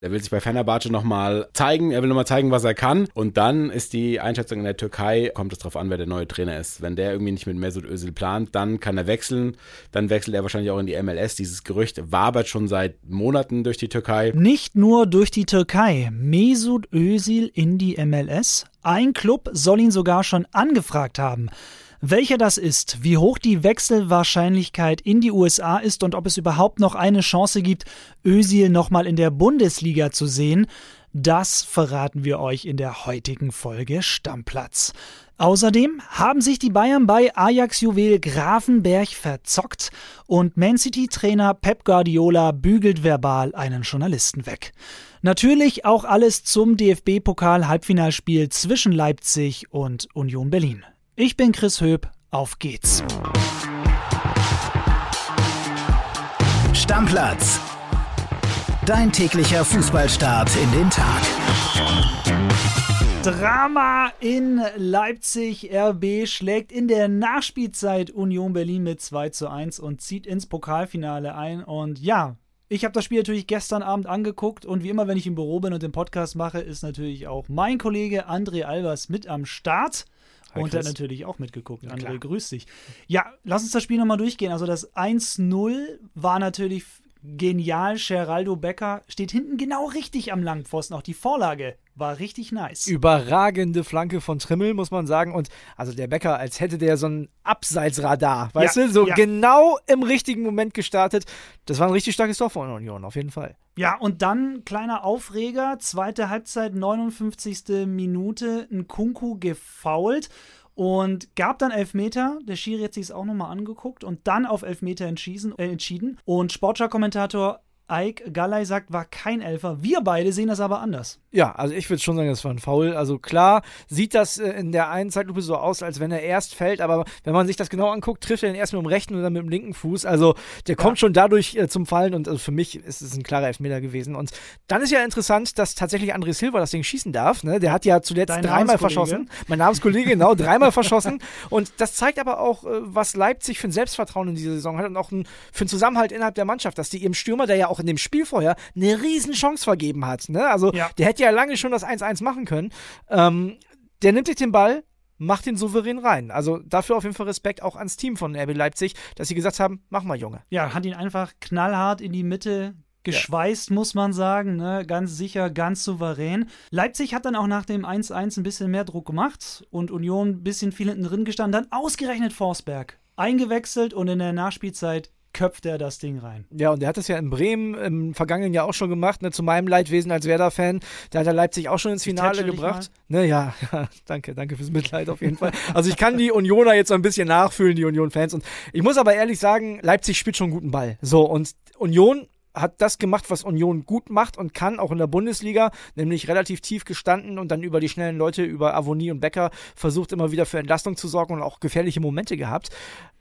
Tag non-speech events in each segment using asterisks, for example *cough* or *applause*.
Er will sich bei Fenerbahce nochmal zeigen, er will nochmal zeigen, was er kann. Und dann ist die Einschätzung in der Türkei, kommt es darauf an, wer der neue Trainer ist. Wenn der irgendwie nicht mit Mesut Özil plant, dann kann er wechseln. Dann wechselt er wahrscheinlich auch in die MLS. Dieses Gerücht wabert schon seit Monaten durch die Türkei. Nicht nur durch die Türkei. Mesut Özil in die MLS. Ein Club soll ihn sogar schon angefragt haben. Welcher das ist, wie hoch die Wechselwahrscheinlichkeit in die USA ist und ob es überhaupt noch eine Chance gibt, Özil nochmal in der Bundesliga zu sehen, das verraten wir euch in der heutigen Folge Stammplatz. Außerdem haben sich die Bayern bei Ajax Juwel Grafenberg verzockt und Man City Trainer Pep Guardiola bügelt verbal einen Journalisten weg. Natürlich auch alles zum DFB-Pokal Halbfinalspiel zwischen Leipzig und Union Berlin. Ich bin Chris Höp, auf geht's. Stammplatz. Dein täglicher Fußballstart in den Tag. Drama in Leipzig. RB schlägt in der Nachspielzeit Union Berlin mit 2 zu 1 und zieht ins Pokalfinale ein. Und ja, ich habe das Spiel natürlich gestern Abend angeguckt und wie immer, wenn ich im Büro bin und den Podcast mache, ist natürlich auch mein Kollege André Albers mit am Start. Hi, und der hat natürlich auch mitgeguckt. Ja, André, grüß dich. Ja, lass uns das Spiel nochmal durchgehen. Also das 1-0 war natürlich genial. Geraldo Becker steht hinten genau richtig am Langpfosten. Auch die Vorlage war richtig nice. Überragende Flanke von Trimmel, muss man sagen. Und also der Becker, als hätte der so ein Abseitsradar, weißt ja, du? So ja. genau im richtigen Moment gestartet. Das war ein richtig starkes Tor von Union, auf jeden Fall. Ja, und dann kleiner Aufreger, zweite Halbzeit, 59. Minute, ein Kunku gefault und gab dann Elfmeter. Der Schiri hat sich es auch nochmal angeguckt und dann auf Elfmeter entschieden. Äh, entschieden. Und Sportschau-Kommentator Ike Galley sagt, war kein Elfer. Wir beide sehen das aber anders. Ja, also ich würde schon sagen, das war ein Foul. Also klar sieht das äh, in der einen Zeitlupe so aus, als wenn er erst fällt, aber wenn man sich das genau anguckt, trifft er ihn erst mit dem rechten und dann mit dem linken Fuß. Also der ja. kommt schon dadurch äh, zum Fallen und also für mich ist es ein klarer Elfmeter gewesen. Und dann ist ja interessant, dass tatsächlich André Silva das Ding schießen darf. Ne? Der hat ja zuletzt Dein dreimal verschossen. Mein Namenskollege, genau, dreimal verschossen. Und das zeigt aber auch, äh, was Leipzig für ein Selbstvertrauen in dieser Saison hat und auch ein, für einen Zusammenhalt innerhalb der Mannschaft, dass die ihrem Stürmer, der ja auch in dem Spiel vorher eine riesen Chance vergeben hat. Ne? Also ja. der hätte ja lange schon das 1-1 machen können. Ähm, der nimmt sich den Ball, macht den souverän rein. Also dafür auf jeden Fall Respekt auch ans Team von RB Leipzig, dass sie gesagt haben, mach mal, Junge. Ja, hat ihn einfach knallhart in die Mitte geschweißt, ja. muss man sagen. Ne? Ganz sicher, ganz souverän. Leipzig hat dann auch nach dem 1-1 ein bisschen mehr Druck gemacht und Union ein bisschen viel hinten drin gestanden. Dann ausgerechnet Forsberg eingewechselt und in der Nachspielzeit köpft er das Ding rein. Ja, und er hat das ja in Bremen im vergangenen Jahr auch schon gemacht, ne, zu meinem Leidwesen als Werder-Fan. Da hat er Leipzig auch schon ins Finale gebracht. Ne, ja, *laughs* ja, danke, danke fürs Mitleid auf jeden Fall. Also ich kann die Unioner jetzt so ein bisschen nachfühlen, die Union-Fans. Und ich muss aber ehrlich sagen, Leipzig spielt schon einen guten Ball. So, und Union hat das gemacht, was Union gut macht und kann, auch in der Bundesliga, nämlich relativ tief gestanden und dann über die schnellen Leute, über Avonie und Becker, versucht immer wieder für Entlastung zu sorgen und auch gefährliche Momente gehabt.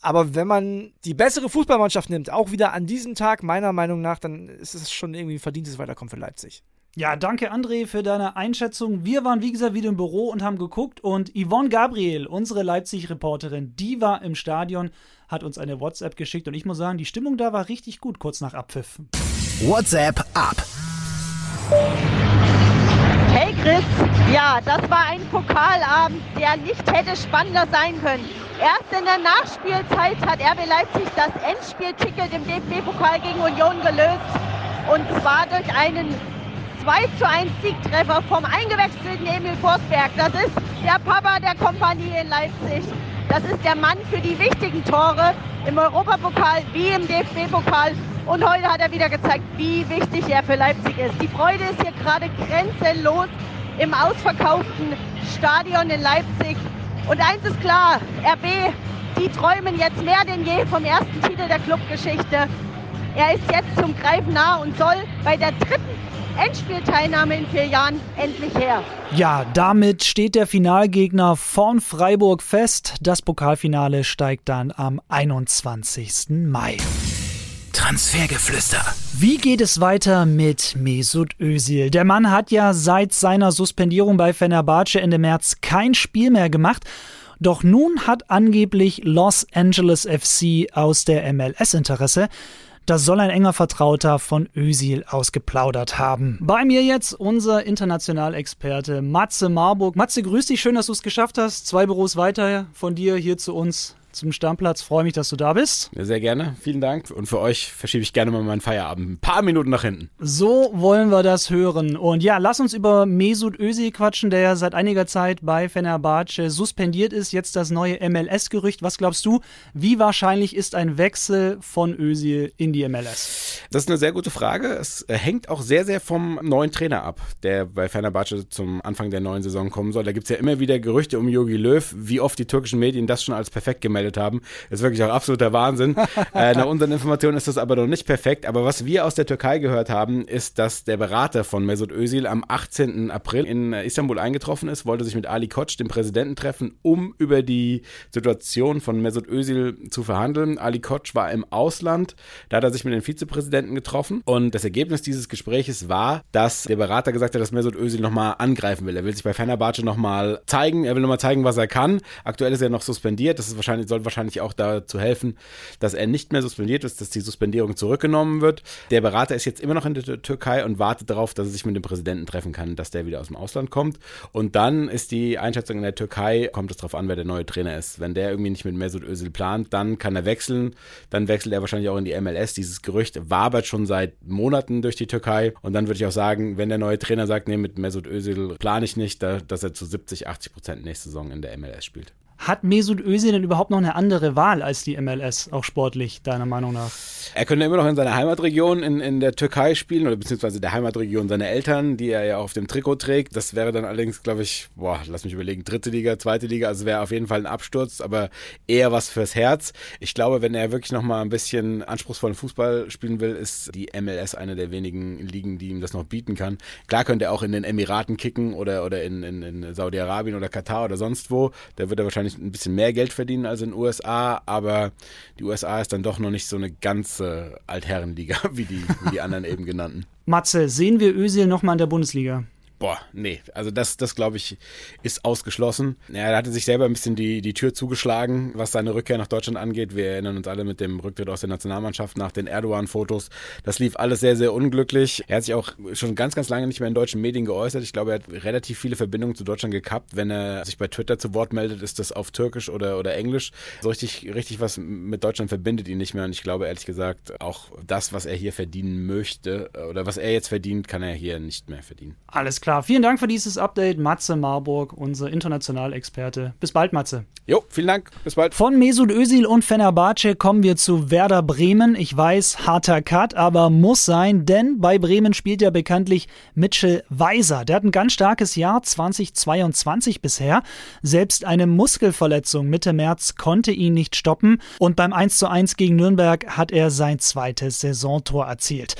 Aber wenn man die bessere Fußballmannschaft nimmt, auch wieder an diesem Tag, meiner Meinung nach, dann ist es schon irgendwie ein verdientes Weiterkommen für Leipzig. Ja, danke André für deine Einschätzung. Wir waren wie gesagt wieder im Büro und haben geguckt und Yvonne Gabriel, unsere Leipzig-Reporterin, die war im Stadion, hat uns eine WhatsApp geschickt und ich muss sagen, die Stimmung da war richtig gut kurz nach Abpfiff. WhatsApp ab. Hey Chris, ja, das war ein Pokalabend, der nicht hätte spannender sein können. Erst in der Nachspielzeit hat RB Leipzig das Endspielticket im DFB-Pokal gegen Union gelöst und zwar durch einen 2 zu 1 Siegtreffer vom eingewechselten Emil Forsberg. Das ist der Papa der Kompanie in Leipzig. Das ist der Mann für die wichtigen Tore im Europapokal wie im DFB-Pokal. Und heute hat er wieder gezeigt, wie wichtig er für Leipzig ist. Die Freude ist hier gerade grenzenlos im ausverkauften Stadion in Leipzig. Und eins ist klar, RB, die träumen jetzt mehr denn je vom ersten Titel der Clubgeschichte. Er ist jetzt zum Greifen nah und soll bei der dritten Endspielteilnahme in vier Jahren endlich her. Ja, damit steht der Finalgegner von Freiburg fest. Das Pokalfinale steigt dann am 21. Mai. Transfergeflüster. Wie geht es weiter mit Mesut Özil? Der Mann hat ja seit seiner Suspendierung bei Fenerbahce Ende März kein Spiel mehr gemacht. Doch nun hat angeblich Los Angeles FC aus der MLS Interesse. Das soll ein enger Vertrauter von Ösil ausgeplaudert haben. Bei mir jetzt unser Internationalexperte Matze Marburg. Matze, grüß dich, schön, dass du es geschafft hast. Zwei Büros weiter von dir hier zu uns zum Stammplatz. Freue mich, dass du da bist. Ja, sehr gerne. Vielen Dank. Und für euch verschiebe ich gerne mal meinen Feierabend ein paar Minuten nach hinten. So wollen wir das hören. Und ja, lass uns über Mesut Özil quatschen, der ja seit einiger Zeit bei Fenerbahce suspendiert ist. Jetzt das neue MLS-Gerücht. Was glaubst du, wie wahrscheinlich ist ein Wechsel von Özil in die MLS? Das ist eine sehr gute Frage. Es äh, hängt auch sehr, sehr vom neuen Trainer ab, der bei Fenerbahce zum Anfang der neuen Saison kommen soll. Da gibt es ja immer wieder Gerüchte um Jogi Löw, wie oft die türkischen Medien das schon als perfekt gemeldet gemeldet haben. Das ist wirklich auch absoluter Wahnsinn. *laughs* äh, nach unseren Informationen ist das aber noch nicht perfekt. Aber was wir aus der Türkei gehört haben, ist, dass der Berater von Mesut Özil am 18. April in Istanbul eingetroffen ist, wollte sich mit Ali Koç, dem Präsidenten, treffen, um über die Situation von Mesut Özil zu verhandeln. Ali Koç war im Ausland, da hat er sich mit dem Vizepräsidenten getroffen und das Ergebnis dieses Gespräches war, dass der Berater gesagt hat, dass Mesut Özil nochmal angreifen will. Er will sich bei Fenerbahce nochmal zeigen, er will nochmal zeigen, was er kann. Aktuell ist er noch suspendiert, das ist wahrscheinlich soll wahrscheinlich auch dazu helfen, dass er nicht mehr suspendiert ist, dass die Suspendierung zurückgenommen wird. Der Berater ist jetzt immer noch in der Türkei und wartet darauf, dass er sich mit dem Präsidenten treffen kann, dass der wieder aus dem Ausland kommt. Und dann ist die Einschätzung in der Türkei, kommt es darauf an, wer der neue Trainer ist. Wenn der irgendwie nicht mit Mesut Özil plant, dann kann er wechseln. Dann wechselt er wahrscheinlich auch in die MLS. Dieses Gerücht wabert schon seit Monaten durch die Türkei. Und dann würde ich auch sagen, wenn der neue Trainer sagt, nee, mit Mesut Özil plane ich nicht, dass er zu 70, 80 Prozent nächste Saison in der MLS spielt. Hat Mesut Özil denn überhaupt noch eine andere Wahl als die MLS, auch sportlich, deiner Meinung nach? Er könnte immer noch in seiner Heimatregion in, in der Türkei spielen oder beziehungsweise der Heimatregion seiner Eltern, die er ja auf dem Trikot trägt. Das wäre dann allerdings, glaube ich, boah, lass mich überlegen, dritte Liga, zweite Liga, also wäre auf jeden Fall ein Absturz, aber eher was fürs Herz. Ich glaube, wenn er wirklich noch mal ein bisschen anspruchsvollen Fußball spielen will, ist die MLS eine der wenigen Ligen, die ihm das noch bieten kann. Klar könnte er auch in den Emiraten kicken oder, oder in, in, in Saudi-Arabien oder Katar oder sonst wo. Da wird er wahrscheinlich ein bisschen mehr Geld verdienen als in den USA, aber die USA ist dann doch noch nicht so eine ganze Altherrenliga *laughs* wie die, wie die anderen eben genannten. Matze, sehen wir Özil nochmal in der Bundesliga? Boah, nee, also das, das glaube ich, ist ausgeschlossen. Er hatte sich selber ein bisschen die, die Tür zugeschlagen, was seine Rückkehr nach Deutschland angeht. Wir erinnern uns alle mit dem Rücktritt aus der Nationalmannschaft nach den Erdogan-Fotos. Das lief alles sehr, sehr unglücklich. Er hat sich auch schon ganz, ganz lange nicht mehr in deutschen Medien geäußert. Ich glaube, er hat relativ viele Verbindungen zu Deutschland gekappt. Wenn er sich bei Twitter zu Wort meldet, ist das auf Türkisch oder, oder Englisch. So richtig, richtig was mit Deutschland verbindet ihn nicht mehr. Und ich glaube, ehrlich gesagt, auch das, was er hier verdienen möchte oder was er jetzt verdient, kann er hier nicht mehr verdienen. Alles klar. Vielen Dank für dieses Update, Matze Marburg, unser Internationalexperte. Bis bald, Matze. Jo, vielen Dank. Bis bald. Von Mesut Özil und Fenerbahce kommen wir zu Werder Bremen. Ich weiß, harter Cut, aber muss sein, denn bei Bremen spielt ja bekanntlich Mitchell Weiser. Der hat ein ganz starkes Jahr 2022 bisher. Selbst eine Muskelverletzung Mitte März konnte ihn nicht stoppen und beim 1:1 gegen Nürnberg hat er sein zweites Saisontor erzielt.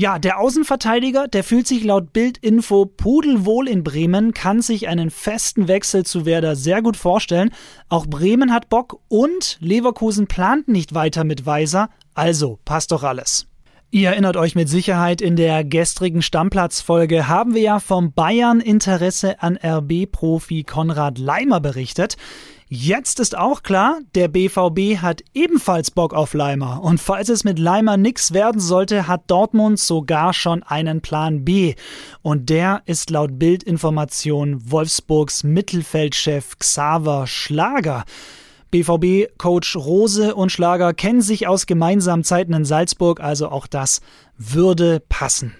Ja, der Außenverteidiger, der fühlt sich laut Bildinfo pudelwohl in Bremen, kann sich einen festen Wechsel zu Werder sehr gut vorstellen. Auch Bremen hat Bock und Leverkusen plant nicht weiter mit Weiser, also passt doch alles. Ihr erinnert euch mit Sicherheit, in der gestrigen Stammplatzfolge haben wir ja vom Bayern Interesse an RB-Profi Konrad Leimer berichtet. Jetzt ist auch klar, der BVB hat ebenfalls Bock auf Leimer. Und falls es mit Leimer nix werden sollte, hat Dortmund sogar schon einen Plan B. Und der ist laut Bildinformation Wolfsburgs Mittelfeldchef Xaver Schlager. BVB-Coach Rose und Schlager kennen sich aus gemeinsamen Zeiten in Salzburg, also auch das würde passen.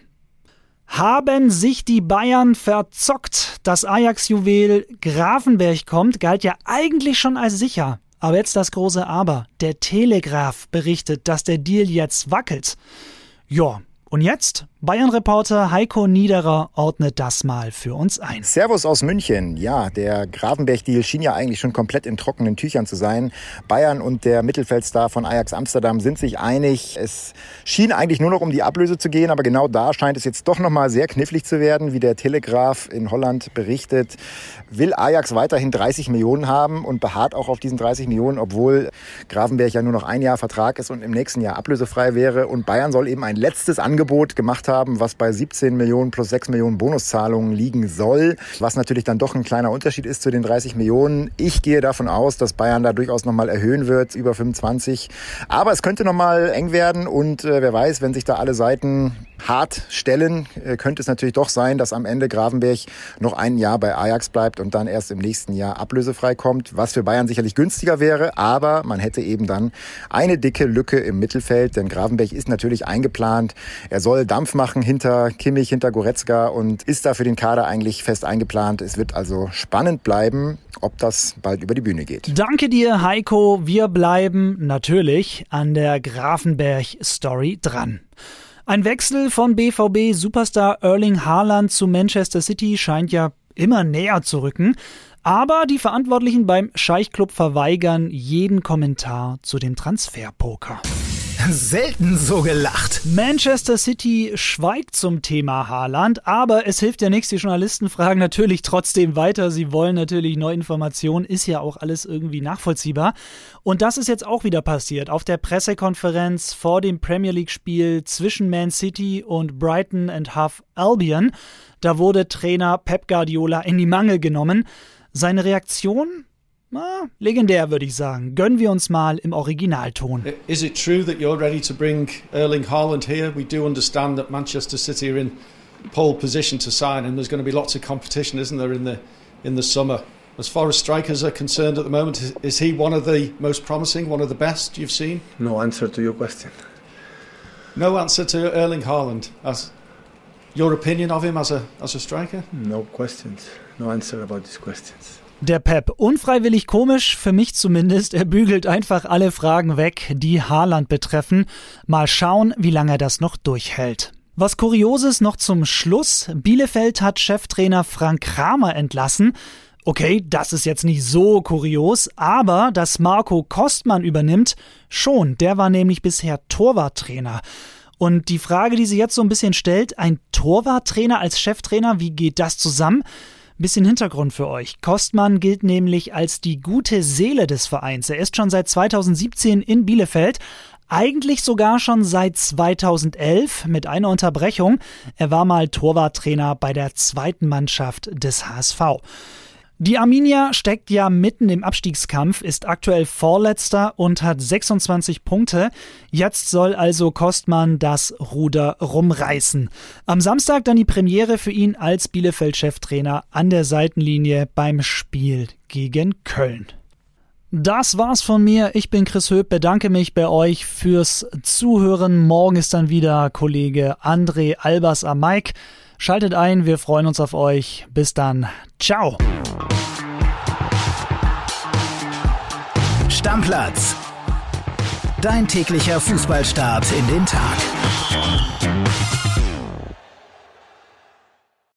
Haben sich die Bayern verzockt? Das Ajax-Juwel Grafenberg kommt, galt ja eigentlich schon als sicher. Aber jetzt das große Aber. Der Telegraph berichtet, dass der Deal jetzt wackelt. Ja, und jetzt? Bayern-Reporter Heiko Niederer ordnet das mal für uns ein. Servus aus München. Ja, der Gravenberg-Deal schien ja eigentlich schon komplett in trockenen Tüchern zu sein. Bayern und der Mittelfeldstar von Ajax Amsterdam sind sich einig. Es schien eigentlich nur noch um die Ablöse zu gehen, aber genau da scheint es jetzt doch nochmal sehr knifflig zu werden, wie der Telegraph in Holland berichtet. Will Ajax weiterhin 30 Millionen haben und beharrt auch auf diesen 30 Millionen, obwohl Gravenberg ja nur noch ein Jahr Vertrag ist und im nächsten Jahr ablösefrei wäre. Und Bayern soll eben ein letztes Angebot Angebot gemacht haben, was bei 17 Millionen plus 6 Millionen Bonuszahlungen liegen soll, was natürlich dann doch ein kleiner Unterschied ist zu den 30 Millionen. Ich gehe davon aus, dass Bayern da durchaus nochmal erhöhen wird, über 25. Aber es könnte nochmal eng werden und äh, wer weiß, wenn sich da alle Seiten hart stellen, äh, könnte es natürlich doch sein, dass am Ende Gravenberg noch ein Jahr bei Ajax bleibt und dann erst im nächsten Jahr ablösefrei kommt, was für Bayern sicherlich günstiger wäre, aber man hätte eben dann eine dicke Lücke im Mittelfeld, denn Gravenberg ist natürlich eingeplant. Er soll Dampf machen hinter Kimmich, hinter Goretzka und ist da für den Kader eigentlich fest eingeplant. Es wird also spannend bleiben, ob das bald über die Bühne geht. Danke dir, Heiko. Wir bleiben natürlich an der Grafenberg-Story dran. Ein Wechsel von BVB-Superstar Erling Haaland zu Manchester City scheint ja immer näher zu rücken. Aber die Verantwortlichen beim Scheichclub verweigern jeden Kommentar zu dem Transferpoker. Selten so gelacht. Manchester City schweigt zum Thema Haaland, aber es hilft ja nichts. Die Journalisten fragen natürlich trotzdem weiter. Sie wollen natürlich neue Informationen. Ist ja auch alles irgendwie nachvollziehbar. Und das ist jetzt auch wieder passiert. Auf der Pressekonferenz vor dem Premier League-Spiel zwischen Man City und Brighton and Half Albion. Da wurde Trainer Pep Guardiola in die Mangel genommen. Seine Reaktion? Na, legendär würde ich sagen. Gönnen wir uns mal im Originalton. Is it true that you're ready to bring Erling Haaland here? We do understand that Manchester City are in pole position to sign and there's going to be lots of competition, isn't there, in the in the summer? As far as strikers are concerned at the moment, is he one of the most promising, one of the best you've seen? No answer to your question. No answer to Erling Haaland. As your opinion of him as a as a striker? No questions. No answer about these questions. Der Pep, unfreiwillig komisch, für mich zumindest, er bügelt einfach alle Fragen weg, die Haaland betreffen. Mal schauen, wie lange er das noch durchhält. Was Kurioses noch zum Schluss. Bielefeld hat Cheftrainer Frank Kramer entlassen. Okay, das ist jetzt nicht so kurios, aber dass Marco Kostmann übernimmt, schon. Der war nämlich bisher Torwarttrainer. Und die Frage, die sie jetzt so ein bisschen stellt, ein Torwarttrainer als Cheftrainer, wie geht das zusammen? Bisschen Hintergrund für euch. Kostmann gilt nämlich als die gute Seele des Vereins. Er ist schon seit 2017 in Bielefeld, eigentlich sogar schon seit 2011 mit einer Unterbrechung. Er war mal Torwarttrainer bei der zweiten Mannschaft des HSV. Die Arminia steckt ja mitten im Abstiegskampf, ist aktuell Vorletzter und hat 26 Punkte. Jetzt soll also Kostmann das Ruder rumreißen. Am Samstag dann die Premiere für ihn als Bielefeld-Cheftrainer an der Seitenlinie beim Spiel gegen Köln. Das war's von mir. Ich bin Chris Höp, bedanke mich bei euch fürs Zuhören. Morgen ist dann wieder Kollege André Albers am Mike. Schaltet ein, wir freuen uns auf euch. Bis dann. Ciao. Stammplatz. Dein täglicher Fußballstart in den Tag.